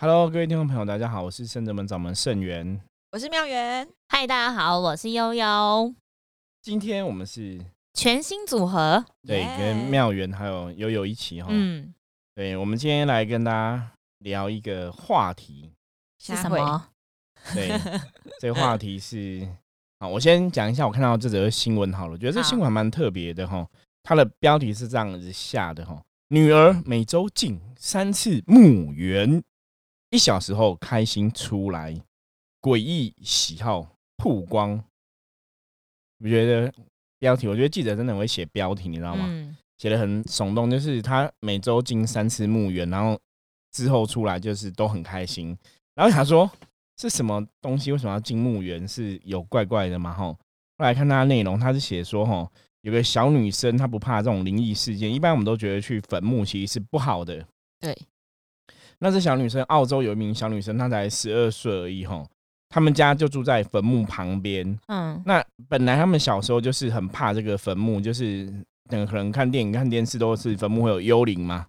Hello，各位听众朋友，大家好，我是圣者门掌门圣元。我是妙元，嗨，大家好，我是悠悠，今天我们是全新组合，对耶跟妙元还有悠悠一起哈，嗯，对，我们今天来跟大家聊一个话题，是什么？对，这个话题是，好，我先讲一下我看到这则新闻好了，我觉得这新闻还蛮特别的哈，它的标题是这样子下的哈，女儿每周进三次墓园，一小时后开心出来，诡异喜好曝光。我觉得标题，我觉得记者真的很会写标题，你知道吗？嗯，写的很耸动，就是他每周进三次墓园，然后之后出来就是都很开心。然后想说是什么东西？为什么要进墓园？是有怪怪的吗？吼，后来看他内容，他是写说，吼，有个小女生她不怕这种灵异事件，一般我们都觉得去坟墓其实是不好的。对，那这小女生，澳洲有一名小女生，她才十二岁而已，吼，他们家就住在坟墓旁边，嗯，那本来他们小时候就是很怕这个坟墓，就是等可能看电影、看电视都是坟墓会有幽灵嘛，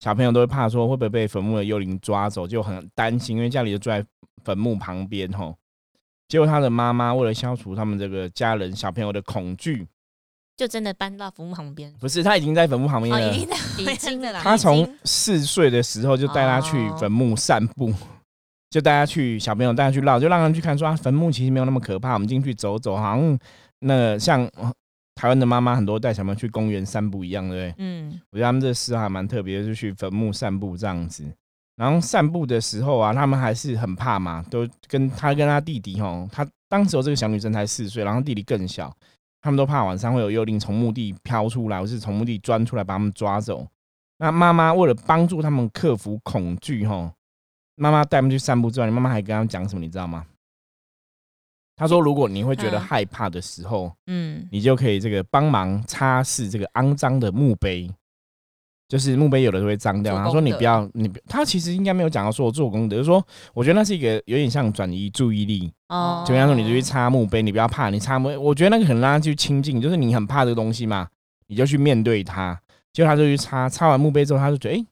小朋友都会怕说会不会被坟墓的幽灵抓走，就很担心，因为家里就住在坟墓旁边吼。结果他的妈妈为了消除他们这个家人小朋友的恐惧，就真的搬到坟墓旁边，不是他已经在坟墓旁边哦，了，已经在已经了啦他从四岁的时候就带他去哦。坟墓散步，就带他去小朋友带他去绕，就让他去看说啊，坟墓其实没有那么可怕，我们进去走走，好像那个像呃台湾的妈妈很多带小朋友去公园散步一样，对不对？嗯，我觉得他们这事还蛮特别的，就去坟墓散步这样子。然后散步的时候啊，他们还是很怕嘛，都跟他跟他弟弟吼，他当时候这个小女生才四岁，然后弟弟更小，他们都怕晚上会有幽灵从墓地飘出来，或是从墓地钻出来把他们抓走。那妈妈为了帮助他们克服恐惧，哈，妈妈带他们去散步之外，妈妈还跟他们讲什么，你知道吗？他说，如果你会觉得嗯害怕的时候，嗯，你就可以这个帮忙擦拭这个肮脏的墓碑，就是墓碑有的时候会脏掉。他说你不要，你他其实应该没有讲到说我做功德，就是说我觉得那是一个有点像转移注意力。哦，就跟他说你就去擦墓碑，你不要怕，你擦墓，我觉得那个可能让他去亲近，就是你很怕这个东西嘛，你就去面对它。结果他就去擦，擦完墓碑之后，他就觉得哎、诶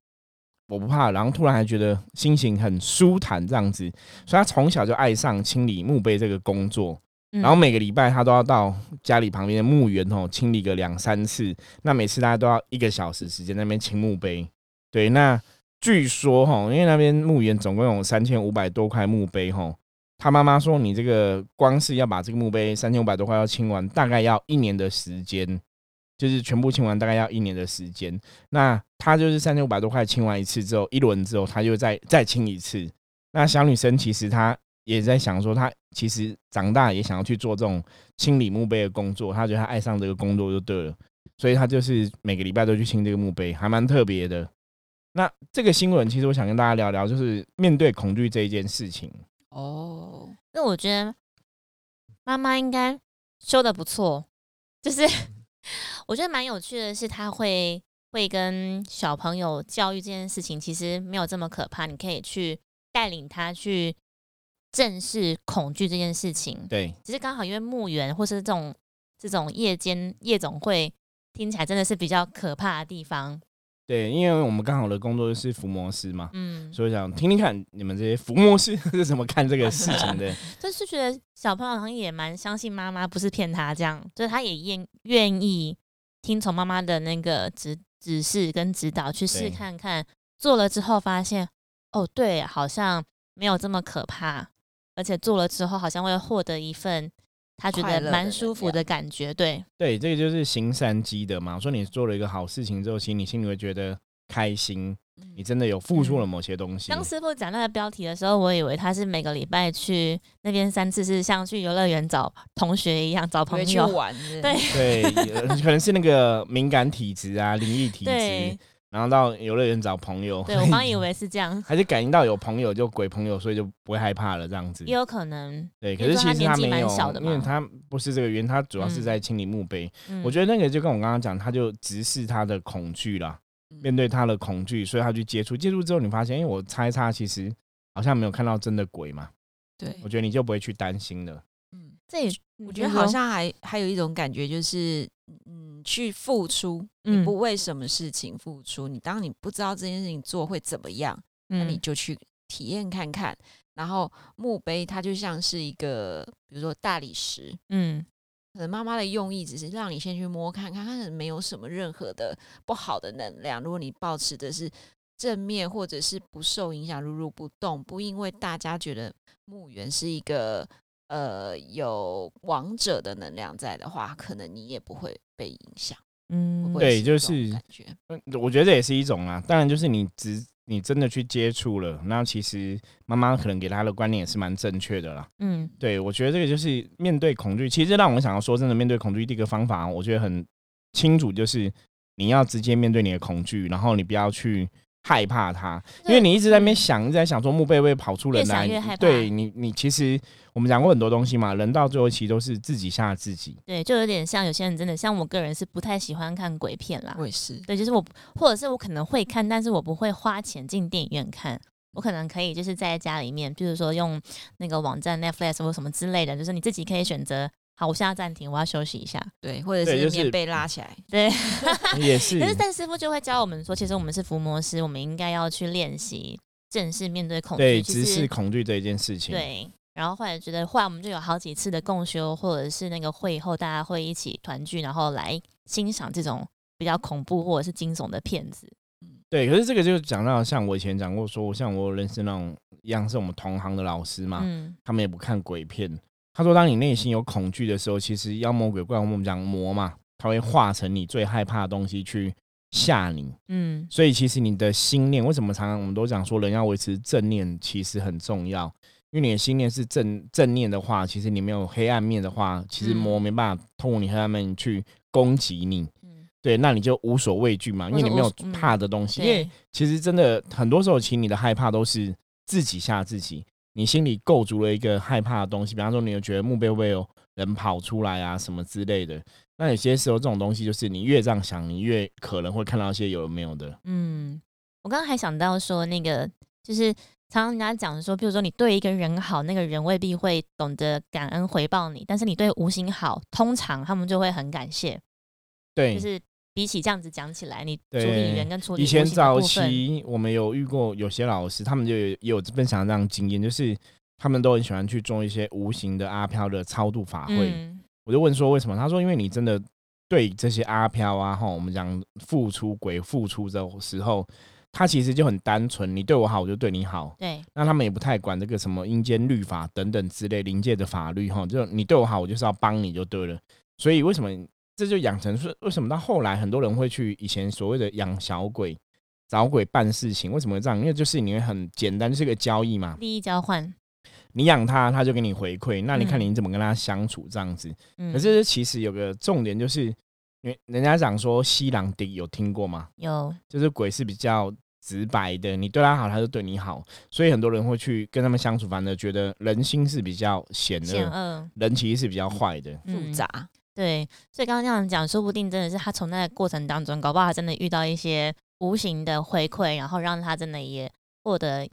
我不怕，然后突然还觉得心情很舒坦这样子，所以他从小就爱上清理墓碑这个工作。然后每个礼拜他都要到家里旁边的墓园哦清理个两三次，那每次大家都要一个小时时间那边清墓碑。对，那据说哈，因为那边墓园总共有三千五百多块墓碑哈，他妈妈说你这个光是要把这个墓碑三千五百多块要清完，大概要一年的时间，就是全部清完大概要一年的时间。那他就是三千五百多块清完一次之后，一轮之后他就再再清一次。那小女生其实她也在想说，他其实长大也想要去做这种清理墓碑的工作，他觉得他爱上这个工作就对了，所以他就是每个礼拜都去清这个墓碑，还蛮特别的。那这个新闻其实我想跟大家聊聊，就是面对恐惧这一件事情。哦，那我觉得妈妈应该修的不错，就是 我觉得蛮有趣的是，她会会跟小朋友教育这件事情，其实没有这么可怕，你可以去带领他去正视恐惧这件事情。对，只是刚好因为墓园或是这种这种夜间夜总会，听起来真的是比较可怕的地方。对，因为我们刚好的工作是伏魔师嘛，嗯，所以想听听看你们这些伏魔师 是怎么看这个事情的。就是觉得小朋友好像也蛮相信妈妈不是骗他这样，就是他也愿愿意听从妈妈的那个指指示跟指导去试看看，做了之后发现哦，对，好像没有这么可怕，而且做了之后好像会获得一份他觉得蛮舒服的感觉，对，对，这个就是行善积德嘛。说你做了一个好事情之后，其实你心里会觉得开心，你真的有付出了某些东西。当师傅讲那个标题的时候，我以为他是每个礼拜去那边三次，是像去游乐园找同学一样找朋友。玩，对对，呃可能是那个敏感体质啊，灵异体对质，然后到游乐园找朋友。对，我刚 以为是这样，还是感应到有朋友就鬼朋友，所以就不会害怕了这样子也。有可能。对，可是其实他年纪没有蛮小的，嘛因为他不是这个原因，他主要是嗯在清理墓碑。嗯我觉得那个就跟我刚刚讲，他就直视他的恐惧啦，嗯面对他的恐惧，所以他去接触，接触之后你发现，哎、我猜他其实好像没有看到真的鬼嘛，对我，觉得你就不会去担心了。嗯，这也我觉得好像还还有一种感觉，就是嗯，去付出，你嗯。不为什么事情付出，你当你不知道这件事情做会怎么样，那你嗯。就去体验看看。然后墓碑它就像是一个，比如说大理石，嗯。可能妈妈的用意只是让你先去摸看看，看没有什么任何的不好的能量。如果你保持的是正面，或者是不受影响、如如不动，不因为大家觉得墓园是一个呃有王者的能量在的话，可能你也不会被影响。嗯对就是感觉。嗯我觉得这也是一种啊。当然，就是你只你真的去接触了，那其实妈妈可能给他的观念也是蛮正确的啦。嗯对，我觉得这个就是面对恐惧，其实让我想要说，真的面对恐惧，第一个方法，我觉得很清楚，就是你要直接面对你的恐惧，然后你不要去害怕他，因为你一直在那边想，一直在想说墓碑会不会跑出人来越害，怕对你，你其实我们讲过很多东西嘛，人到最后其实都是自己吓自己。对，就有点像有些人真的，像我个人是不太喜欢看鬼片啦。我也是，对，就是我，或者是我可能会看，但是我不会花钱进电影院看。我可能可以就是在家里面，比如说用那个网站 Netflix 或什么之类的，就是你自己可以选择。好，我现在暂停，我要休息一下。对，或者对就是是棉被拉起来，对，也是可是但师傅就会教我们说，其实我们是伏魔师，我们应该要去练习正式面对恐惧，对，其直视实恐惧这一件事情。对。然后后来觉得，后来我们就有好几次的共修，或者是那个会后，大家会一起团聚，然后来欣赏这种比较恐怖或者是惊悚的片子。对，可是这个就讲到像我以前讲过说，像我有认识那种一样是我们同行的老师嘛，嗯他们也不看鬼片。他说，当你内心有恐惧的时候，其实妖魔鬼怪，我们讲魔嘛，它会化成你最害怕的东西去吓你。嗯所以其实你的心念，为什么常常我们都讲说人要维持正念，其实很重要。因为你的心念是正正念的话，其实你没有黑暗面的话，其实嗯魔没办法通过你黑暗面去攻击你。嗯，对，那你就无所畏惧嘛，因为你没有怕的东西。因为对，其实真的很多时候，其实你的害怕都是自己吓自己。你心里构筑了一个害怕的东西，比方说，你又觉得墓碑会不会有人跑出来啊，什么之类的。那有些时候，这种东西就是你越这样想，你越可能会看到一些有没有的。嗯，我刚刚还想到说，那个就是常常人家讲说，比如说你对一个人好，那个人未必会懂得感恩回报你，但是你对无心好，通常他们就会很感谢。对，就是比起这样子讲起来，你处理人跟处理以前早期我们有遇过有些老师，他们就有也有分享这样的经验，就是他们都很喜欢去做一些无形的阿飘的超度法会。嗯我就问说为什么？他说因为你真的对这些阿飘啊，哈，我们讲付出鬼付出的时候，他其实就很单纯，你对我好，我就对你好。对，那他们也不太管这个什么阴间律法等等之类临界的法律哈，就你对我好，我就是要帮你就对了。所以为什么这就养成是为什么到后来很多人会去以前所谓的养小鬼、找鬼办事情？为什么会这样？因为就是你会很简单，就是一个交易嘛。利益交换。你养它，它就给你回馈，那你看嗯你怎么跟它相处这样子。嗯，可是其实有个重点就是，因为人家讲说西郎迪有听过吗？有就是鬼是比较直白的，你对他好，他就对你好，所以很多人会去跟他们相处，反而觉得人心是比较险险恶，恶人其实是比较坏的。复嗯杂。对，所以刚刚这样讲，说不定真的是他从那个过程当中，搞不好他真的遇到一些无形的回馈，然后让他真的也获得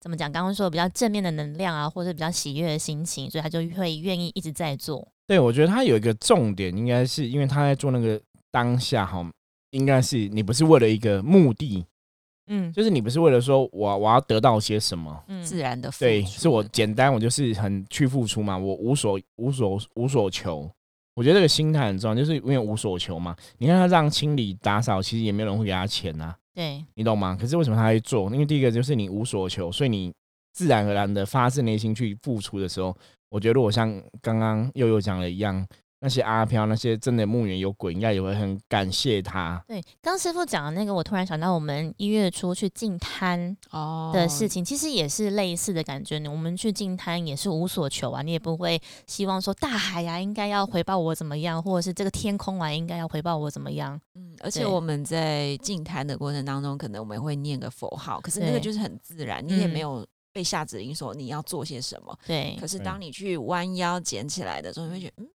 怎么讲？刚刚说的比较正面的能量啊，或者比较喜悦的心情，所以他就会愿意一直在做。对，我觉得他有一个重点，应该是因为他在做那个当下哈，应该是你不是为了一个目的，嗯就是你不是为了说我我要得到些什么。嗯自然的付对，是我简单，我就是很去付出嘛，我无所无所无所求。我觉得这个心态很重要，就是因为无所求嘛。你看他这样清理打扫，其实也没有人会给他钱呐、对，你懂吗？可是为什么他会做？因为第一个就是你无所求，所以你自然而然的发自内心去付出的时候，我觉得如果像刚刚悠悠讲的一样，那些阿飘那些真的墓园有鬼，应该也会很感谢他。对，刚师傅讲的那个，我突然想到，我们一月初去进滩哦的事情，其实也是类似的感觉。我们去进滩也是无所求啊，你也不会希望说大海呀、应该要回报我怎么样，或者是这个天空啊应该要回报我怎么样。嗯，而且我们在进滩的过程当中，可能我们会念个佛号，可是那个就是很自然，你也没嗯有被下指令说你要做些什么。对可，是当你去弯腰捡起来的时候，你会觉得，嗯，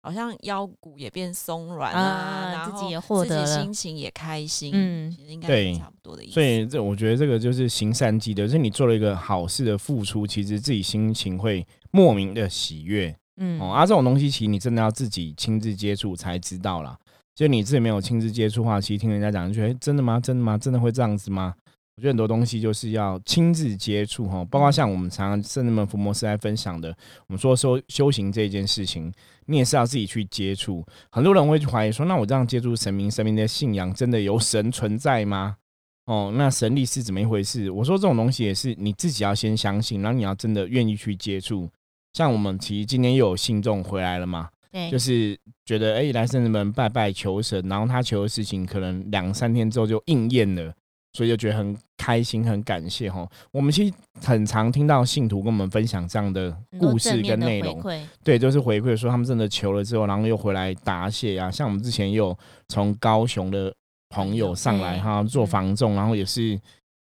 好像腰骨也变松软啊，啊然后自己也获得自己了心情也开心，嗯其实应该是差不多的意思。所以这我觉得这个就是行善积德，就是你做了一个好事的付出，其实自己心情会莫名的喜悦。嗯哦，啊，这种东西其实你真的要自己亲自接触才知道啦。就你自己没有亲自接触的话，其实听人家讲，就觉得、诶真的吗？真的吗？真的会这样子吗？我觉得很多东西就是要亲自接触哈，包括像我们常常圣人们福摩斯来分享的，我们说说修行这件事情，你也是要自己去接触。很多人会去怀疑说，那我这样接触神明、神明的信仰，真的有神存在吗？哦，那神力是怎么一回事？我说这种东西也是你自己要先相信，然后你要真的愿意去接触。像我们其实今天又有信众回来了嘛，对，就是觉得哎，来圣人们拜拜求神，然后他求的事情可能两三天之后就应验了。所以就觉得很开心，很感谢哈。我们其实很常听到信徒跟我们分享这样的故事跟内容，对，就是回馈说他们真的求了之后，然后又回来答谢啊。像我们之前也有从高雄的朋友上来哈做房仲，然后也是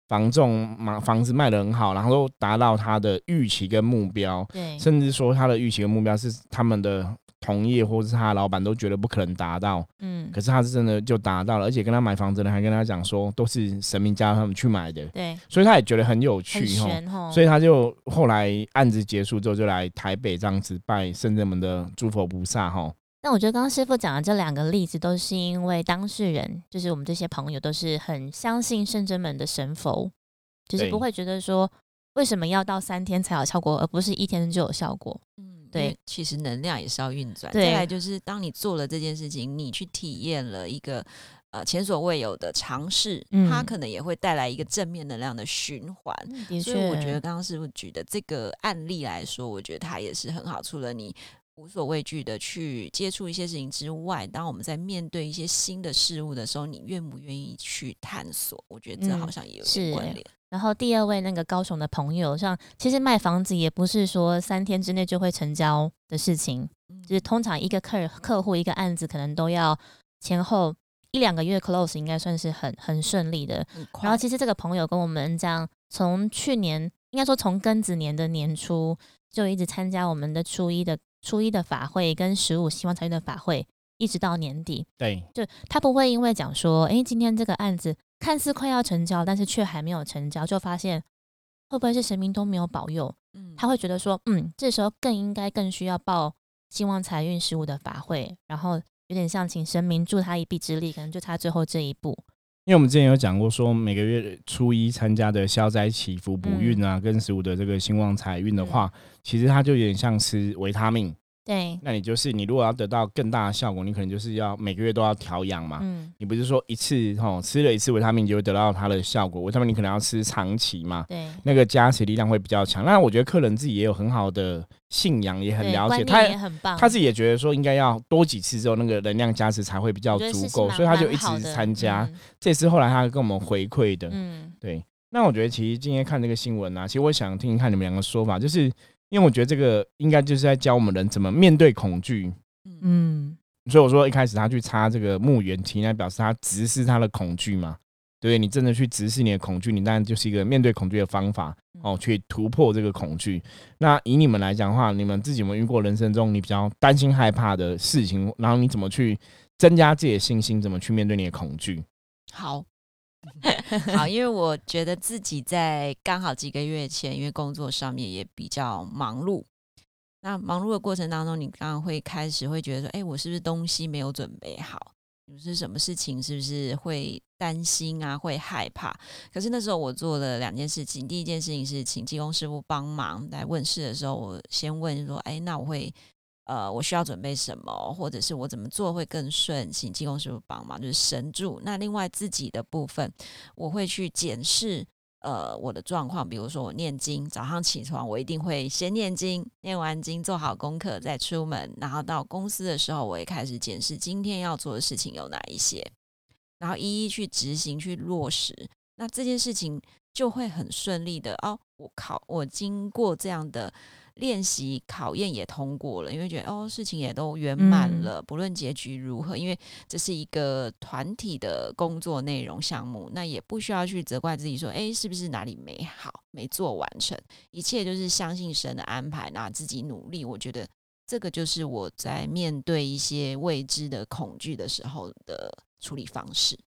房仲嘛，房子卖的很好，然后都达到他的预期跟目标，对，甚至说他的预期跟目标是他们的。同业或者是他的老板都觉得不可能达到，嗯，可是他是真的就达到了，而且跟他买房子的还跟他讲说都是神明家他们去买的，对，所以他也觉得很有趣哈，所以他就后来案子结束之后就来台北这样子拜圣人们的诸佛菩萨哈。那我觉得刚刚师傅讲的这两个例子都是因为当事人就是我们这些朋友都是很相信圣真门的神佛，就是不会觉得说为什么要到三天才有效果，而不是一天就有效果，嗯。对，其实能量也是要运转。再来就是，当你做了这件事情，你去体验了一个呃前所未有的尝试，它可能也会带来一个正面能量的循环。所以我觉得刚刚师傅举的这个案例来说，我觉得它也是很好。除了你无所畏惧的去接触一些事情之外，当我们在面对一些新的事物的时候，你愿不愿意去探索？我觉得这好像也有点关联。然后第二位那个高雄的朋友，像其实卖房子也不是说三天之内就会成交的事情，就是通常一个客客户一个案子可能都要前后一两个月 close，应该算是很很顺利的。然后其实这个朋友跟我们这样，从去年应该说从庚子年的年初就一直参加我们的初一的初一的法会跟十五希望财运的法会，一直到年底。对，就他不会因为讲说，哎，今天这个案子。看似快要成交，但是却还没有成交，就发现会不会是神明都没有保佑？嗯，他会觉得说，嗯，这时候更应该更需要报希望财运十五的法会，然后有点像请神明助他一臂之力，可能就差最后这一步。因为我们之前有讲过，说每个月初一参加的消灾祈福补运啊，跟十五的这个兴旺财运的话，其实它就有点像吃维他命。对，那你就是你如果要得到更大的效果，你可能就是要每个月都要调养嘛。嗯，你不是说一次吼吃了一次维他命就会得到它的效果，维他命你可能要吃长期嘛。对，那个加持力量会比较强。那我觉得客人自己也有很好的信仰，也很了解，他也很棒，他自己也觉得说应该要多几次之后那个能量加持才会比较足够，所以他就一直参加。这次后来他跟我们回馈的，嗯，对。那我觉得其实今天看这个新闻啊，其实我想听一看你们两个说法，就是。因为我觉得这个应该就是在教我们人怎么面对恐惧，嗯，所以我说一开始他去插这个墓园，其实表示他直视他的恐惧嘛，对？你真的去直视你的恐惧，你当然就是一个面对恐惧的方法哦，去突破这个恐惧。那以你们来讲的话，你们自己有没有遇过人生中你比较担心害怕的事情？然后你怎么去增加自己的信心？怎么去面对你的恐惧？好。好，因为我觉得自己在刚好几个月前，因为工作上面也比较忙碌。那忙碌的过程当中，你刚刚会开始会觉得说：“哎，我是不是东西没有准备好？是什么事情？是不是会担心啊？会害怕？”可是那时候我做了两件事情。第一件事情是请技工师傅帮忙来问事的时候，我先问说：“哎，那我会。”呃，我需要准备什么，或者是我怎么做会更顺？请技工师傅帮忙，就是神助。那另外自己的部分，我会去检视呃我的状况，比如说我念经，早上起床我一定会先念经，念完经做好功课再出门，然后到公司的时候，我也开始检视今天要做的事情有哪一些，然后一一去执行去落实，那这件事情就会很顺利的哦。我考我经过这样的。练习考验也通过了，因为觉得哦，事情也都圆满了，不论结局如何，因为这是一个团体的工作内容项目，那也不需要去责怪自己说，哎，是不是哪里没好，没做完成，一切就是相信神的安排，那自己努力。我觉得这个就是我在面对一些未知的恐惧的时候的处理方式。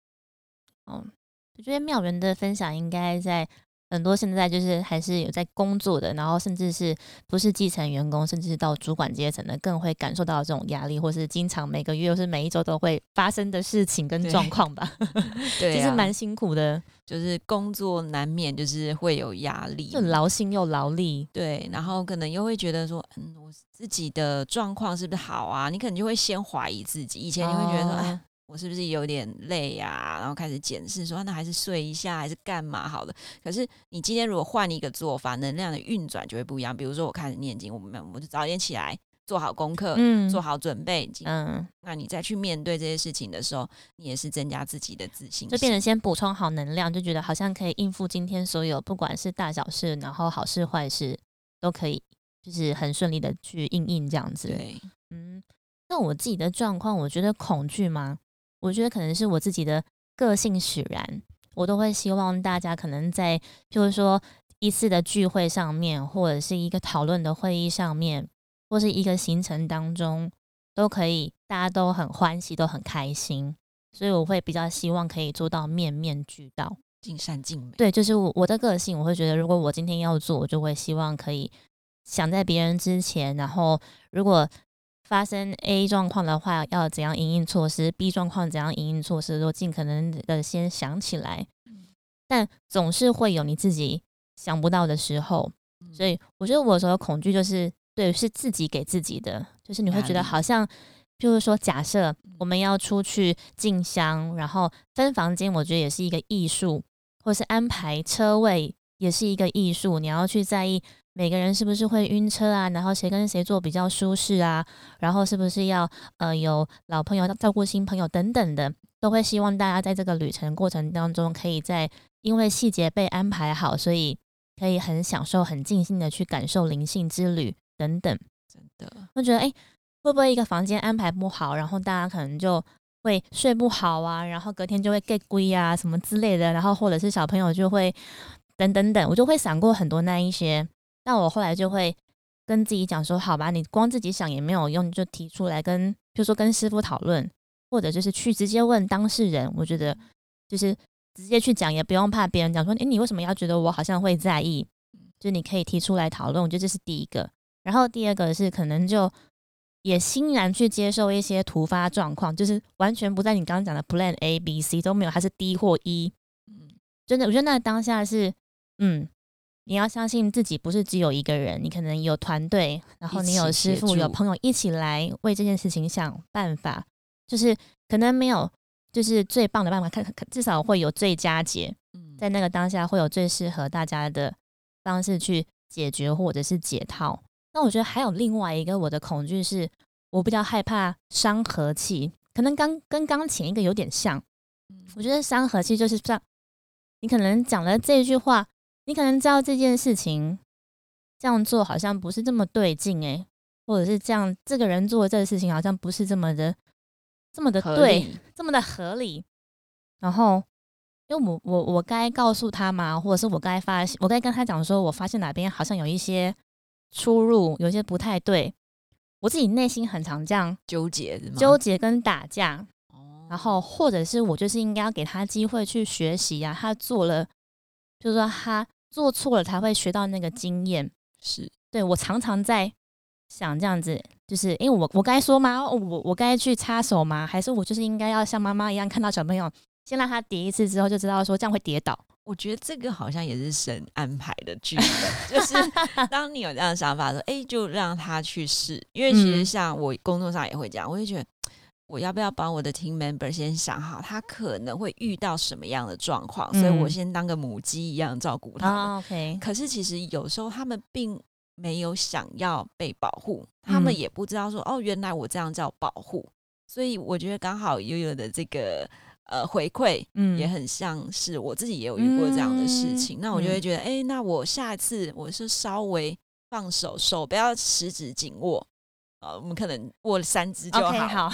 嗯，我觉得妙人的分享应该在。很多现在就是还是有在工作的，然后甚至是不是基层员工，甚至是到主管阶层的，更会感受到这种压力，或是经常每个月或是每一周都会发生的事情跟状况吧。对 啊其实蛮辛苦的，就是工作难免就是会有压力，就劳心又劳力。对，然后可能又会觉得说，嗯，我自己的状况是不是好啊？你可能就会先怀疑自己。以前你会觉得说，哎、哦我是不是有点累呀、然后开始检视说，那还是睡一下，还是干嘛好了？可是你今天如果换一个做法，能量的运转就会不一样。比如说，我开始念经，我们我就早点起来，做好功课，嗯做好准备。嗯，那你再去面对这些事情的时候，你也是增加自己的自信，就变成先补充好能量，就觉得好像可以应付今天所有不管是大小事，然后好事坏事都可以，就是很顺利的去应应这样子。对，嗯，那我自己的状况，我觉得恐惧吗？我觉得可能是我自己的个性使然，我都会希望大家可能在，就是说一次的聚会上面，或者是一个讨论的会议上面，或是一个行程当中，都可以大家都很欢喜，都很开心，所以我会比较希望可以做到面面俱到。尽善尽美。对，就是我我的个性，我会觉得，如果我今天要做，我就会希望可以想在别人之前，然后如果发生 A 状况的话，要怎样应应措施？；B 状况怎样应应措施，都尽可能的先想起来。但总是会有你自己想不到的时候，嗯。所以我觉得我所有恐惧就是对，是自己给自己的，就是你会觉得好像，譬如说，假设我们要出去进香，然后分房间，我觉得也是一个艺术，或是安排车位也是一个艺术。你要去在意每个人是不是会晕车啊，然后谁跟谁坐比较舒适啊，然后是不是要呃有老朋友照顾新朋友等等的，都会希望大家在这个旅程过程当中，可以在因为细节被安排好，所以可以很享受、很尽兴的去感受灵性之旅等等。真的，我觉得，哎、会不会一个房间安排不好，然后大家可能就会睡不好啊，然后隔天就会 get 归啊什么之类的，然后或者是小朋友就会等等等，我就会闪过很多那一些。那我后来就会跟自己讲说，好吧，你光自己想也没有用，你就提出来跟，就说跟师傅讨论，或者就是去直接问当事人。我觉得就是直接去讲，也不用怕别人讲说，诶，你为什么要觉得我好像会在意？就你可以提出来讨论，我觉得这是第一个。然后第二个是可能就也欣然去接受一些突发状况，就是完全不在你刚刚讲的 Plan A、B、C 都没有，它是 D 或 E。嗯，真的，我觉得那当下是，嗯，你要相信自己不是只有一个人，你可能有团队，然后你有师傅、有朋友一起来为这件事情想办法，就是可能没有就是最棒的办法，看看至少会有最佳解，嗯在那个当下会有最适合大家的方式去解决或者是解套。那我觉得还有另外一个我的恐惧是，我比较害怕伤和气，可能刚跟刚前一个有点像。嗯我觉得伤和气就是像你可能讲了这句话，你可能知道这件事情这样做好像不是这么对劲诶、或者是这样这个人做的这个事情好像不是这么的这么的对，这么的合理。然后，因为我我我该告诉他嘛，或者是我该发现，我该跟他讲说，我发现哪边好像有一些出入，有些不太对。我自己内心很常这样纠结？纠结跟打架，哦然后或者是我就是应该要给他机会去学习啊，他做了，就是说他做错了才会学到那个经验。是对我常常在想这样子，就是因为我我该说吗？哦我我该去插手吗？还是我就是应该要像妈妈一样，看到小朋友先让他跌一次之后，就知道说这样会跌倒。我觉得这个好像也是神安排的剧本，就 是当你有这样的想法的时候，哎、就让他去试。因为其实嗯像我工作上也会这样，我会觉得我要不要帮我的 team member 先想好他可能会遇到什么样的状况，所以我嗯先当个母鸡一样照顾他们。啊，OK，可是其实有时候他们并没有想要被保护，他们嗯也不知道说、哦，原来我这样叫保护。所以我觉得刚好悠悠的这个呃回馈，嗯也很像是我自己也有遇过这样的事情。嗯那我就会觉得，哎、那我下一次我是稍微放手，手不要十指紧握。呃，我们可能握三只就好好，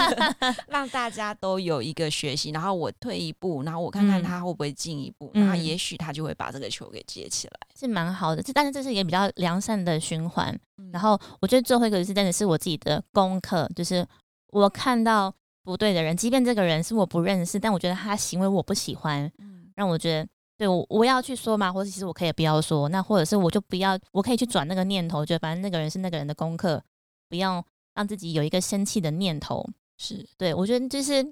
让大家都有一个学习，然后我退一步，然后我看看嗯他会不会进一步，嗯那也许他就会把这个球给接起来。是蛮好的。这但是这是一个比较良善的循环。嗯然后我觉得最后一个是真的是我自己的功课，就是我看到不对的人，即便这个人是我不认识，但我觉得他行为我不喜欢，嗯让我觉得对我我要去说嘛，或者其实我可以不要说，那或者是我就不要，我可以去转那个念头，就反正那个人是那个人的功课，不要让自己有一个生气的念头。是对我觉得就是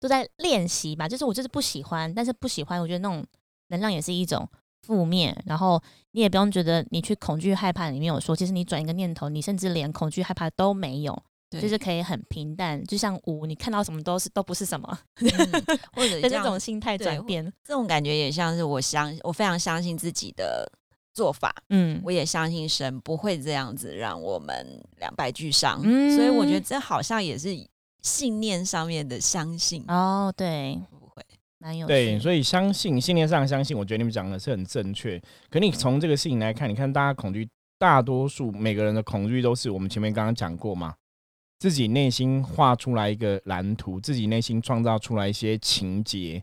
都在练习吧，就是我就是不喜欢，但是不喜欢，我觉得那种能量也是一种负面，然后你也不用觉得你去恐惧害怕里面有说，其实你转一个念头，你甚至连恐惧害怕都没有，就是可以很平淡，就像无，你看到什么都是都不是什么嗯或者 的这种心态转变。这种感觉也像是我相我非常相信自己的做法，嗯，我也相信神不会这样子让我们两败俱伤，嗯。所以我觉得这好像也是信念上面的相信，哦，对，不会？蛮有对，所以相信信念上相信，我觉得你们讲的是很正确。可你从这个事情来看，你看大家恐惧，大多数每个人的恐惧都是我们前面刚刚讲过嘛，自己内心画出来一个蓝图，自己内心创造出来一些情节，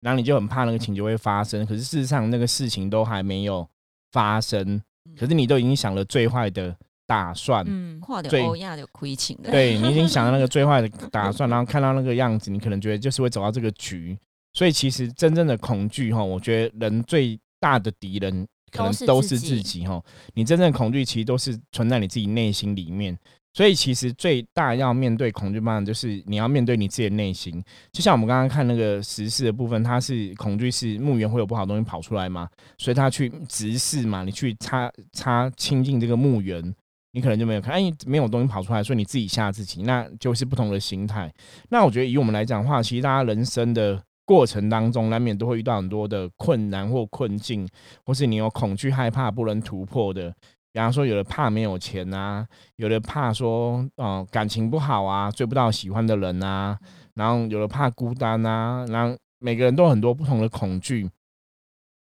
然后你就很怕那个情节会发生。可是事实上，那个事情都还没有发生，可是你都已经想了最坏的打算。嗯，跨欧亚的亏情的，对你已经想到那个最坏的 打算，然后看到那个样子，你可能觉得就是会走到这个局。所以其实真正的恐惧哈，我觉得人最大的敌人可能都是自己自己哈。你真正的恐惧其实都是存在你自己内心里面。所以其实最大要面对恐惧方，就是你要面对你自己的内心。就像我们刚刚看那个实事的部分，它是恐惧是墓园会有不好的东西跑出来嘛，所以他去直视嘛，你去擦擦亲近这个墓园，你可能就没有看，哎，没有东西跑出来，所以你自己吓自己，那就是不同的心态。那我觉得以我们来讲的话，其实大家人生的过程当中，难免都会遇到很多的困难或困境，或是你有恐惧、害怕不能突破的。比方说，有的怕没有钱啊，有的怕说，哦、感情不好啊，追不到喜欢的人啊，然后有的怕孤单啊，然后每个人都有很多不同的恐惧。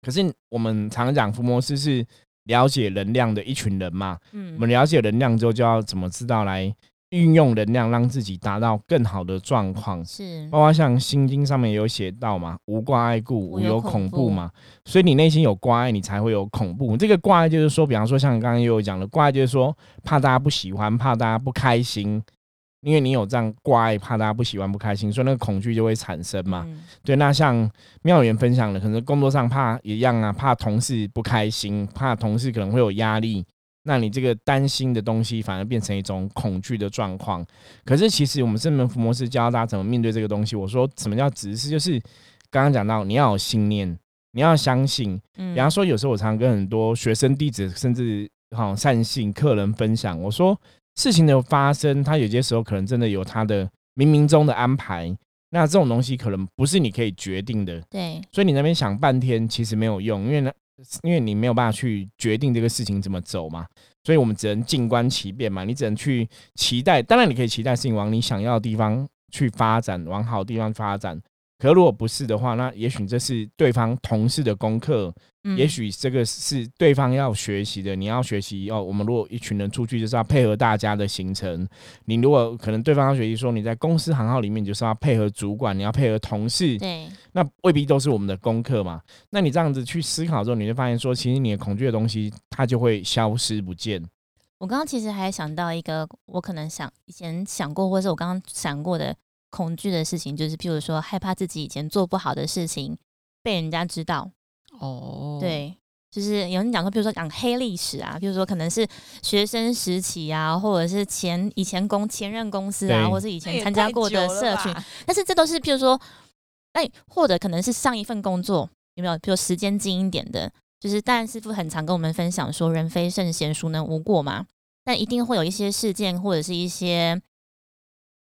可是我们常讲福摩斯是了解能量的一群人嘛，嗯我们了解能量之后，就要怎么知道来运用能量，让自己达到更好的状况。是包括像《心经》上面也有写到嘛，无挂碍故，无有恐恐怖怖嘛。所以你内心有挂碍，你才会有恐怖。这个挂碍就是说，比方说像刚刚也有讲的，挂碍就是说怕大家不喜欢，怕大家不开心，因为你有这样挂碍，怕大家不喜欢不开心，所以那个恐惧就会产生嘛。嗯对，那像妙言分享的，可能工作上怕一样啊，怕同事不开心，怕同事可能会有压力，那你这个担心的东西反而变成一种恐惧的状况。可是其实我们圣门福摩斯教大家怎么面对这个东西。我说什么叫直视，就是刚刚讲到你要有信念，你要相信。嗯比方说，有时候我常常跟很多学生弟子，甚至好善信客人分享，我说事情的发生，它有些时候可能真的有它的冥冥中的安排。那这种东西可能不是你可以决定的，对，所以你那边想半天其实没有用，因为呢，因为你没有办法去决定这个事情怎么走嘛，所以我们只能静观其变嘛，你只能去期待。当然，你可以期待事情往你想要的地方去发展，往好的地方发展。可如果不是的话，那也许这是对方同事的功课，嗯也许这个是对方要学习的。你要学习哦，我们如果一群人出去，就是要配合大家的行程。你如果可能对方要学习说，你在公司行号里面，你就是要配合主管，你要配合同事，对，那未必都是我们的功课嘛。那你这样子去思考之后，你会发现说，其实你的恐惧的东西，它就会消失不见。我刚刚其实还想到一个，我可能想以前想过，或者是我刚刚想过的恐惧的事情，就是譬如说害怕自己以前做不好的事情被人家知道。哦，，对，就是有人讲说，比如说讲黑历史啊，比如说可能是学生时期啊，或者是前以前公前任公司啊，或是以前参加过的社群，群，但是这都是譬如说，哎，或者可能是上一份工作有没有，比如时间近一点的，就是当然师傅很常跟我们分享说，人非圣贤，孰能无过嘛？但一定会有一些事件或者是一些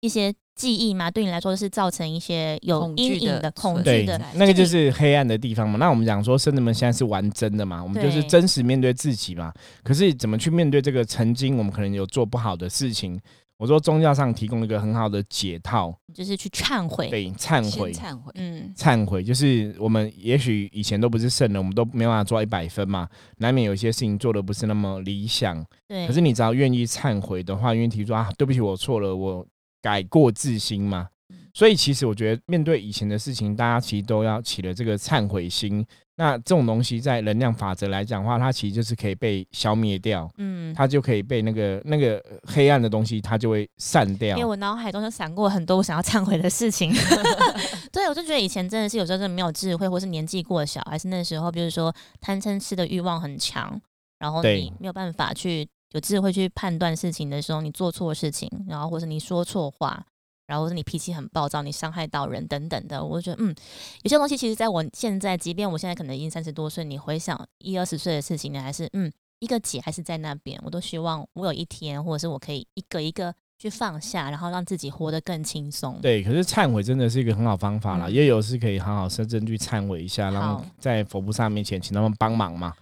一些记忆嘛，对你来说是造成一些有阴影的的恐惧的，那个就是黑暗的地方嘛。那我们讲说，圣人们现在是玩真的嘛，我们就是真实面对自己嘛。可是怎么去面对这个曾经我们可能有做不好的事情？我说宗教上提供一个很好的解套，就是去忏悔，对，忏悔。忏悔，嗯，忏悔就是我们也许以前都不是圣人，我们都没办法做到一百分嘛，难免有一些事情做的不是那么理想。对。可是你只要愿意忏悔的话，愿意提出啊，对不起，我错了，我改过自新嘛。所以其实我觉得面对以前的事情，大家其实都要起了这个忏悔心。那这种东西在能量法则来讲的话，它其实就是可以被消灭掉，嗯，它就可以被那个那个黑暗的东西，它就会散掉因为。我脑海中就闪过很多我想要忏悔的事情。对，我就觉得以前真的是有时候真的没有智慧，或是年纪过小，还是那时候，比如说贪嗔痴的欲望很强，然后你没有办法去有智慧去判断事情的时候，你做错事情，然后或者你说错话。然后或者你脾气很暴躁，你伤害到人等等的，我就觉得嗯，有些东西其实在我现在，即便我现在可能已经三十多岁，你回想一二十岁的事情，你还是嗯一个结还是在那边，我都希望我有一天，或者是我可以一个一个去放下，然后让自己活得更轻松。对，可是忏悔真的是一个很好方法啦，嗯也有是可以好好深圳去忏悔一下，然后在佛菩萨面前请他们帮忙嘛。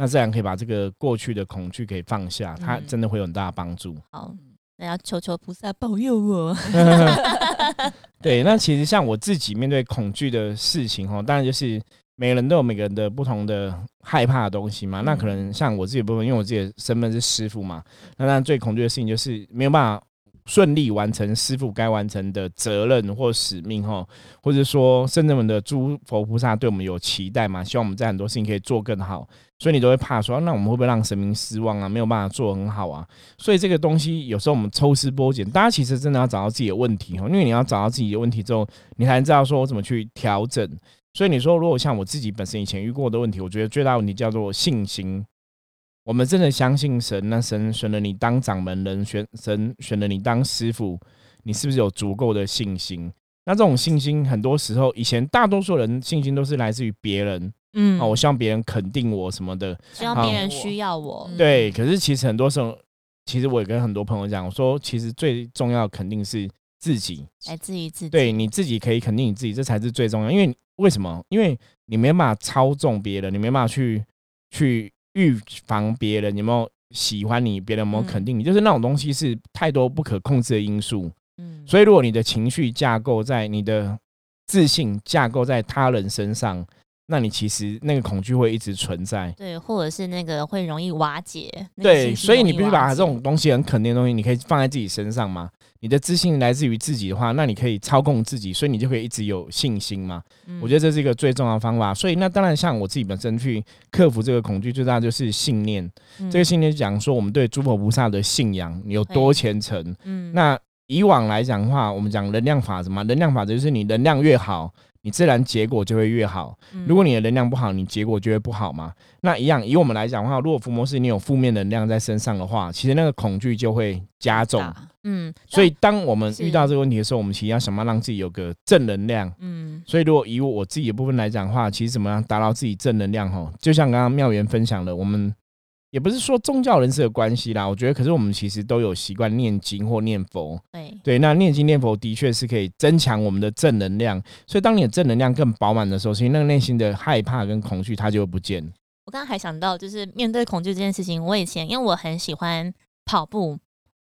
那这样可以把这个过去的恐惧给放下，它嗯真的会有很大的帮助。好，那要求求菩萨保佑我。对，那其实像我自己面对恐惧的事情哦，当然就是每个人都有每个人的不同的害怕的东西嘛。那可能像我自己的部分，因为我自己的身份是师傅嘛，那当然最恐惧的事情就是没有办法顺利完成师傅该完成的责任或使命哈，或者说甚至我们的诸佛菩萨对我们有期待嘛，希望我们在很多事情可以做更好，所以你都会怕说，那我们会不会让神明失望啊？没有办法做很好啊？所以这个东西有时候我们抽丝剥茧，大家其实真的要找到自己的问题哈，因为你要找到自己的问题之后，你才能知道说我怎么去调整。所以你说，如果像我自己本身以前遇过的问题，我觉得最大问题叫做信心。我们真的相信神，那神选了你当掌门人，选神选了你当师傅，你是不是有足够的信心？那这种信心，很多时候以前大多数人信心都是来自于别人嗯啊，我希望别人肯定我什么的，希望别人需要我。嗯对，可是其实很多时候，其实我也跟很多朋友讲，我说其实最重要肯定是自己，来自于自己。对你自己可以肯定你自己，这才是最重要。因为为什么？因为你没办法操纵别人，你没办法去去预防别人有没有喜欢你，别人有没有肯定你，就是那种东西是太多不可控制的因素。嗯，所以，如果你的情绪架构在你的自信架构在他人身上，那你其实那个恐惧会一直存在。对，或者是那个会容易瓦解。那个对，所以你必须把这种东西很肯定的东西，你可以放在自己身上嘛。你的自信来自于自己的话，那你可以操控自己，所以你就可以一直有信心嘛。嗯我觉得这是一个最重要的方法。所以那当然，像我自己本身去克服这个恐惧，最大就是信念。嗯这个信念讲说，我们对诸佛菩萨的信仰有多虔诚。嗯那以往来讲的话，我们讲能量法则嘛，能量法则就是你能量越好，你自然结果就会越好。嗯如果你的能量不好，你结果就会不好嘛。那一样，以我们来讲的话，如果伏魔是你有负面能量在身上的话，其实那个恐惧就会加重。嗯，所以，当我们遇到这个问题的时候，我们其实要想办法让自己有个正能量。嗯所以，如果以我自己的部分来讲的话，其实怎么样达到自己正能量？吼，就像刚刚妙元分享的，我们也不是说宗教人士的关系啦，我觉得，可是我们其实都有习惯念经或念佛。对，对，那念经念佛的确是可以增强我们的正能量。所以，当你的正能量更饱满的时候，其实那个内心的害怕跟恐惧它就会不见。我刚刚还想到，就是面对恐惧这件事情，我以前因为我很喜欢跑步，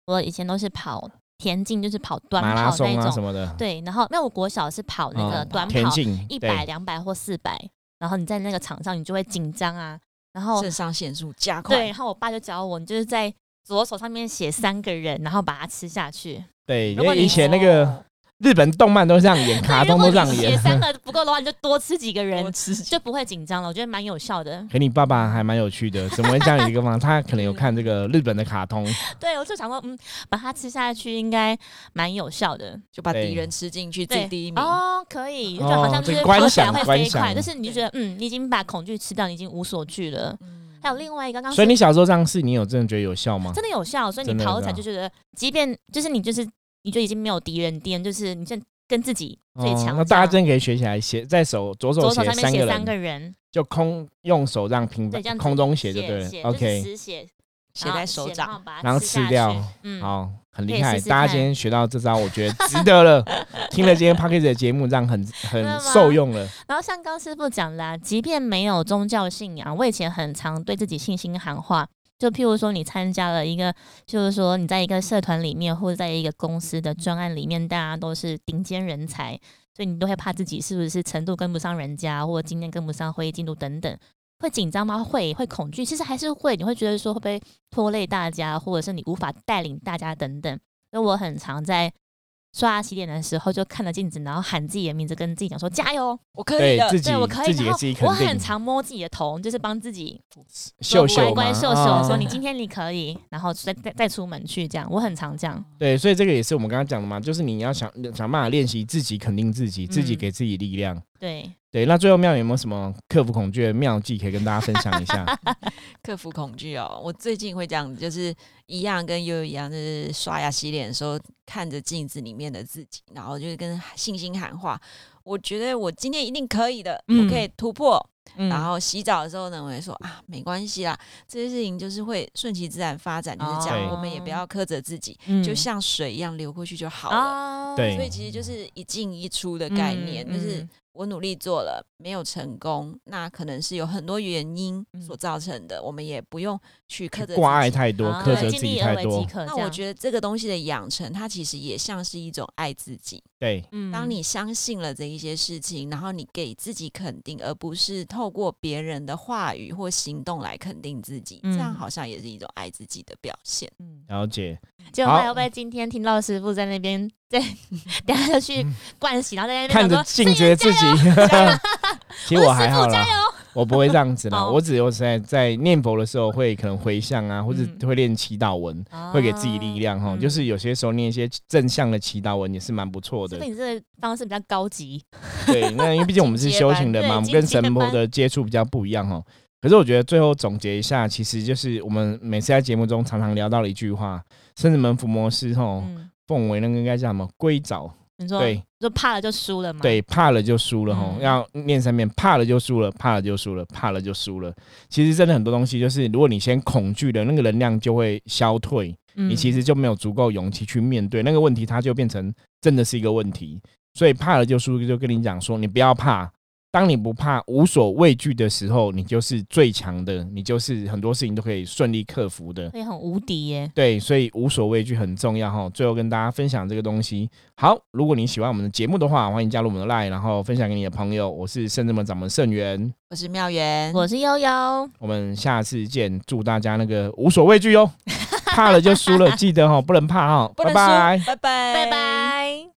我以前都是跑田径，就是跑短马拉跑松啊什那种。么的，对，然后那我国小是跑那个哦短跑，一百、两百或四百，然后你在那个场上，你就会紧张啊。然后肾上腺素加快对，然，后我爸就教我，你就是在左手上面写三个人，然后把它吃下去。对，因为以前那个日本动漫都这样演，卡，通都这样演。写三个不够的话，你就多吃几个人，吃就不会紧张了。我觉得蛮有效的。可你爸爸还蛮有趣的，怎么会这样一个方法？他可能有看这个日本的卡通，对，我就想说，嗯，把它吃下去应该蛮有效的。就把对敌人吃进去，自己，第一名。哦，可以，就哦好像就是这个观跑起来想会飞快，想就是你就觉得，嗯，你已经把恐惧吃掉，你已经无所惧了。嗯还有另外一个，刚刚所以你小时候这样试，你有真的觉得有效吗？真的有效，所以你跑起来就觉得，即便就是你就是你就已经没有敌人，敌人就是你现跟自己最强、哦那大家真的可以学起来，写在手左手左手写上面写三三个人，个人，就空用手这样平对，这样子空中写就对了 OK，实写，写在手掌，，然然后后吃掉。嗯，好，很厉害。大家今天学到这招，我觉得 值得了。听了今天 p a c k a g e 的节目，这样很很受用了。然后像高师傅讲啦，即便没有宗教信仰，我以前很常对自己信心喊话。就譬如说，你参加了一个，就是说你在一个社团里面，或者在一个公司的专案里面，大家都是顶尖人才，所以你都会怕自己是不是程度跟不上人家，或者今天跟不上会议进度等等，会紧张吗？会，会恐惧，其实还是会，你会觉得说会不会拖累大家，或者是你无法带领大家等等。所以我很常在刷牙洗脸的时候，就看着镜子，然后喊自己的名字，跟自己讲说加油，我可以的对自。己对我可以。然后我很常摸自己的头，就是帮自己秀秀嘛乖乖秀秀，啊说你今天你可以，然后再再再出门去这样。我很常这样。对，所以这个也是我们刚刚讲的嘛，就是你要想想办法练习自己肯定自己，自己嗯给自己力量。对，对，那最后妙有没有什么克服恐惧的妙计可以跟大家分享一下？克服恐惧哦，我最近会这样子，就是一样跟悠悠一样，就是刷牙洗脸的时候看着镜子里面的自己，然后就是跟信心喊话，我觉得我今天一定可以的，嗯我可以突破。嗯。然后洗澡的时候呢，我也说啊，没关系啦，这些事情就是会顺其自然发展，就是这样，哦。我们也不要苛责自己，嗯。就像水一样流过去就好了。啊对所以其实就是一进一出的概念，嗯就是嗯我努力做了，没有成功，那可能是有很多原因嗯所造成的，我们也不用去苛责挂碍。太多，啊苛责自尽力己太多而为即。可。那我觉得这个东西的养成，它其实也像是一种爱自己。对，得当你相信了这一些事情，然后你给自己肯定，而不是透过别人的话语或行动来肯定自己，嗯这样好像也是一种爱自己的表现。嗯，了解。结果好会不会今天听到师傅在那边，在 等下就去灌洗，然后在那边看着镜子自己，其实我还好啦，我不会这样子啦。哦我只有在在念佛的时候会可能回向啊，或者嗯会练祈祷文，会给自己力量哈。嗯就是有些时候念一些正向的祈祷文也是蛮不错的师傅，。你这个方式比较高级，对，那因为毕竟我们是修行的嘛，我们跟神婆的接触比较不一样哈。可是我觉得最后总结一下，其实就是我们每次在节目中常常聊到的一句话：圣子门伏魔师吼，嗯，奉为那个应该叫什么归早？你说对就怕了就输了嘛？，对，怕了就输了吼，嗯要念三遍，怕了就输了，怕了就输了，怕了就输了。其实真的很多东西，就是如果你先恐惧了，那个能量就会消退，嗯你其实就没有足够勇气去面对那个问题，它就变成真的是一个问题。所以怕了就输，就跟你讲说，你不要怕。当你不怕、无所畏惧的时候，你就是最强的，你就是很多事情都可以顺利克服的。会很无敌耶。对，所以无所畏惧很重要哈。最后跟大家分享这个东西。好，如果你喜欢我们的节目的话，欢迎加入我们的 line，然后分享给你的朋友。我是圣智门掌门圣元，我是妙元，我是悠悠，我们下次见。祝大家那个无所畏惧哟，怕了就输了，记得哈，不能怕哈。拜拜，拜拜，拜拜。